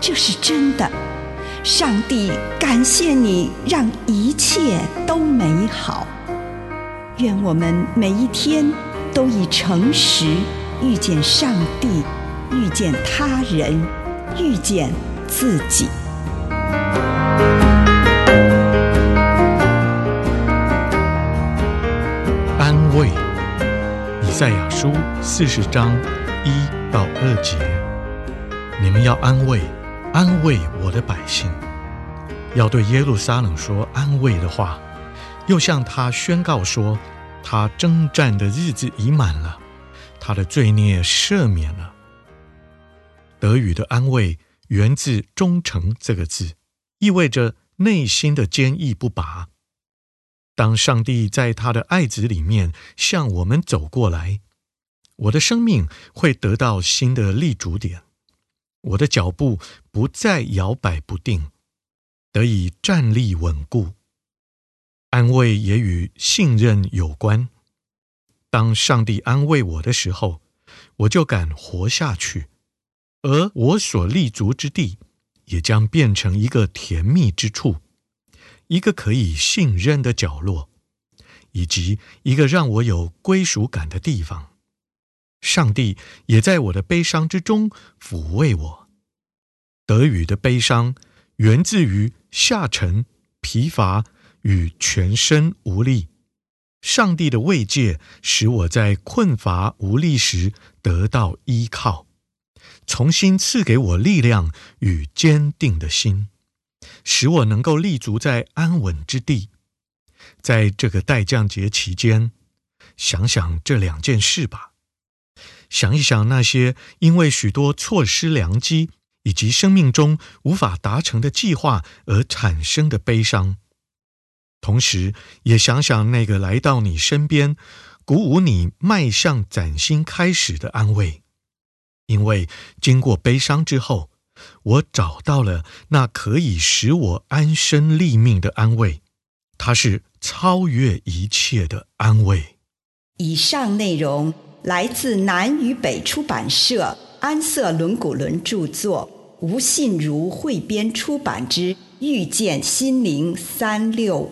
这是真的，上帝感谢你，让一切都美好。愿我们每一天都以诚实遇见上帝，遇见他人，遇见自己。安慰，以赛亚书四十章一到二节，你们要安慰。安慰我的百姓，要对耶路撒冷说安慰的话，又向他宣告说，他征战的日子已满了，他的罪孽赦免了。德语的安慰源自“忠诚”这个字，意味着内心的坚毅不拔。当上帝在他的爱子里面向我们走过来，我的生命会得到新的立足点。我的脚步不再摇摆不定，得以站立稳固。安慰也与信任有关。当上帝安慰我的时候，我就敢活下去，而我所立足之地也将变成一个甜蜜之处，一个可以信任的角落，以及一个让我有归属感的地方。上帝也在我的悲伤之中抚慰我。德语的悲伤源自于下沉、疲乏与全身无力。上帝的慰藉使我在困乏无力时得到依靠，重新赐给我力量与坚定的心，使我能够立足在安稳之地。在这个待降节期间，想想这两件事吧。想一想那些因为许多错失良机，以及生命中无法达成的计划而产生的悲伤，同时也想想那个来到你身边，鼓舞你迈向崭新开始的安慰。因为经过悲伤之后，我找到了那可以使我安身立命的安慰，它是超越一切的安慰。以上内容来自南与北出版社安瑟伦古伦著作。吴信如汇编出版之《遇见心灵三六五》。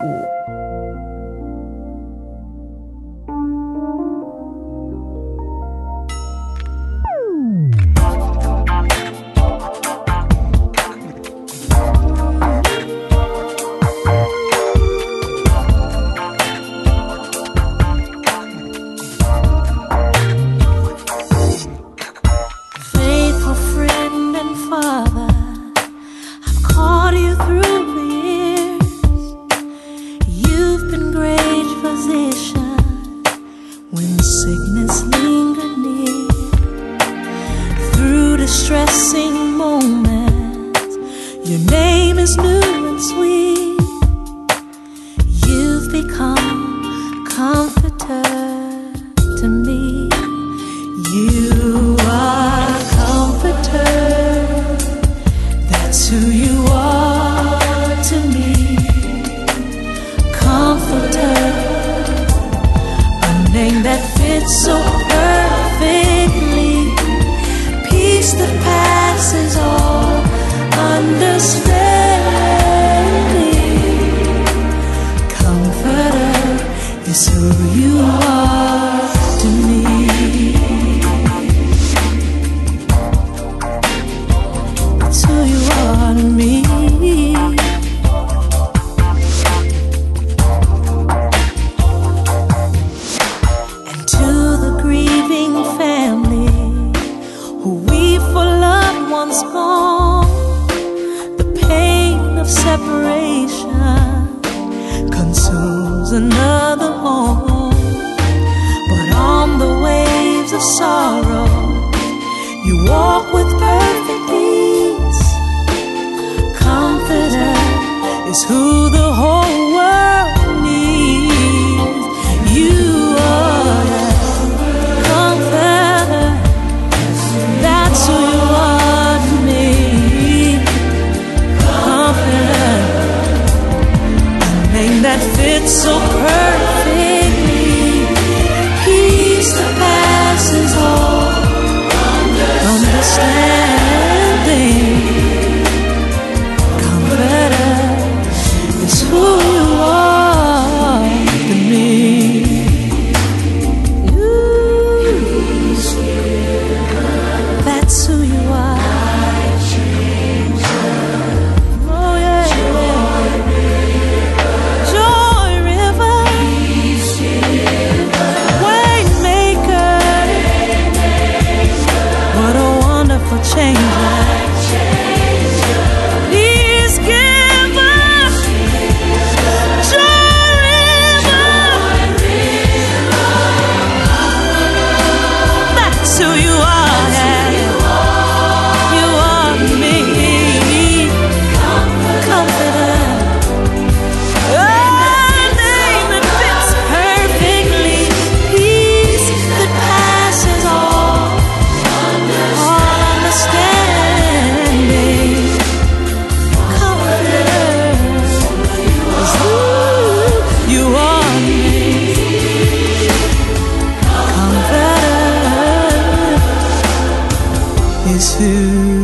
to you. to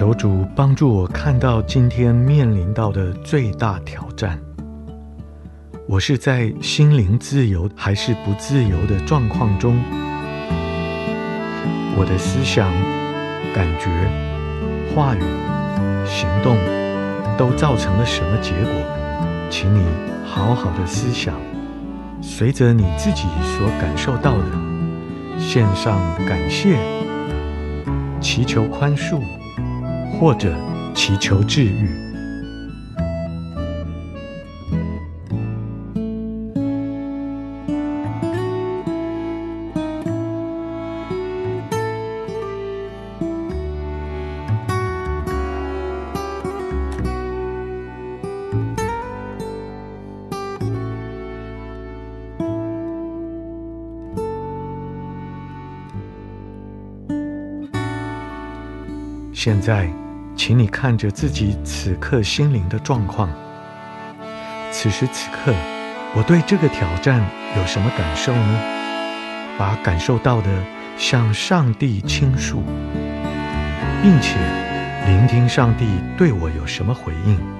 求主帮助我看到今天面临到的最大挑战。我是在心灵自由还是不自由的状况中？我的思想、感觉、话语、行动都造成了什么结果？请你好好的思想，随着你自己所感受到的，献上感谢，祈求宽恕。或者祈求治愈。现在，请你看着自己此刻心灵的状况。此时此刻，我对这个挑战有什么感受呢？把感受到的向上帝倾诉，并且聆听上帝对我有什么回应。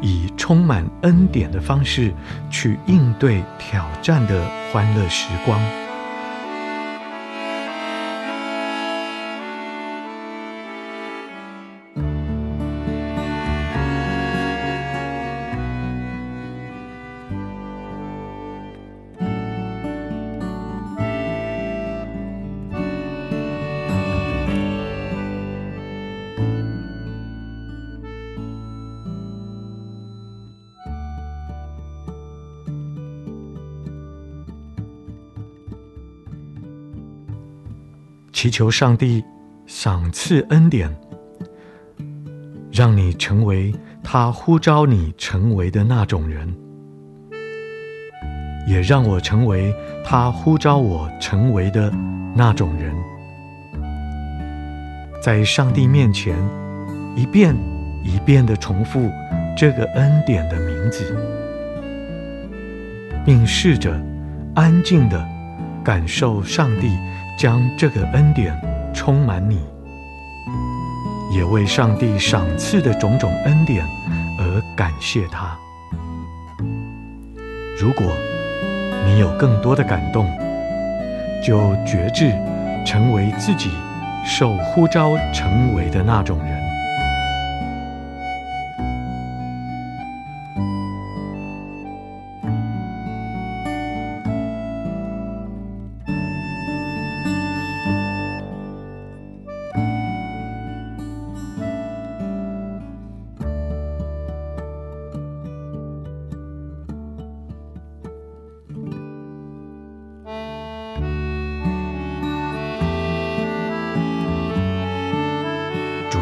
以充满恩典的方式去应对挑战的欢乐时光。祈求上帝赏赐恩典，让你成为他呼召你成为的那种人，也让我成为他呼召我成为的那种人，在上帝面前一遍一遍地重复这个恩典的名字，并试着安静地感受上帝。将这个恩典充满你，也为上帝赏赐的种种恩典而感谢他。如果你有更多的感动，就觉志成为自己受呼召成为的那种人。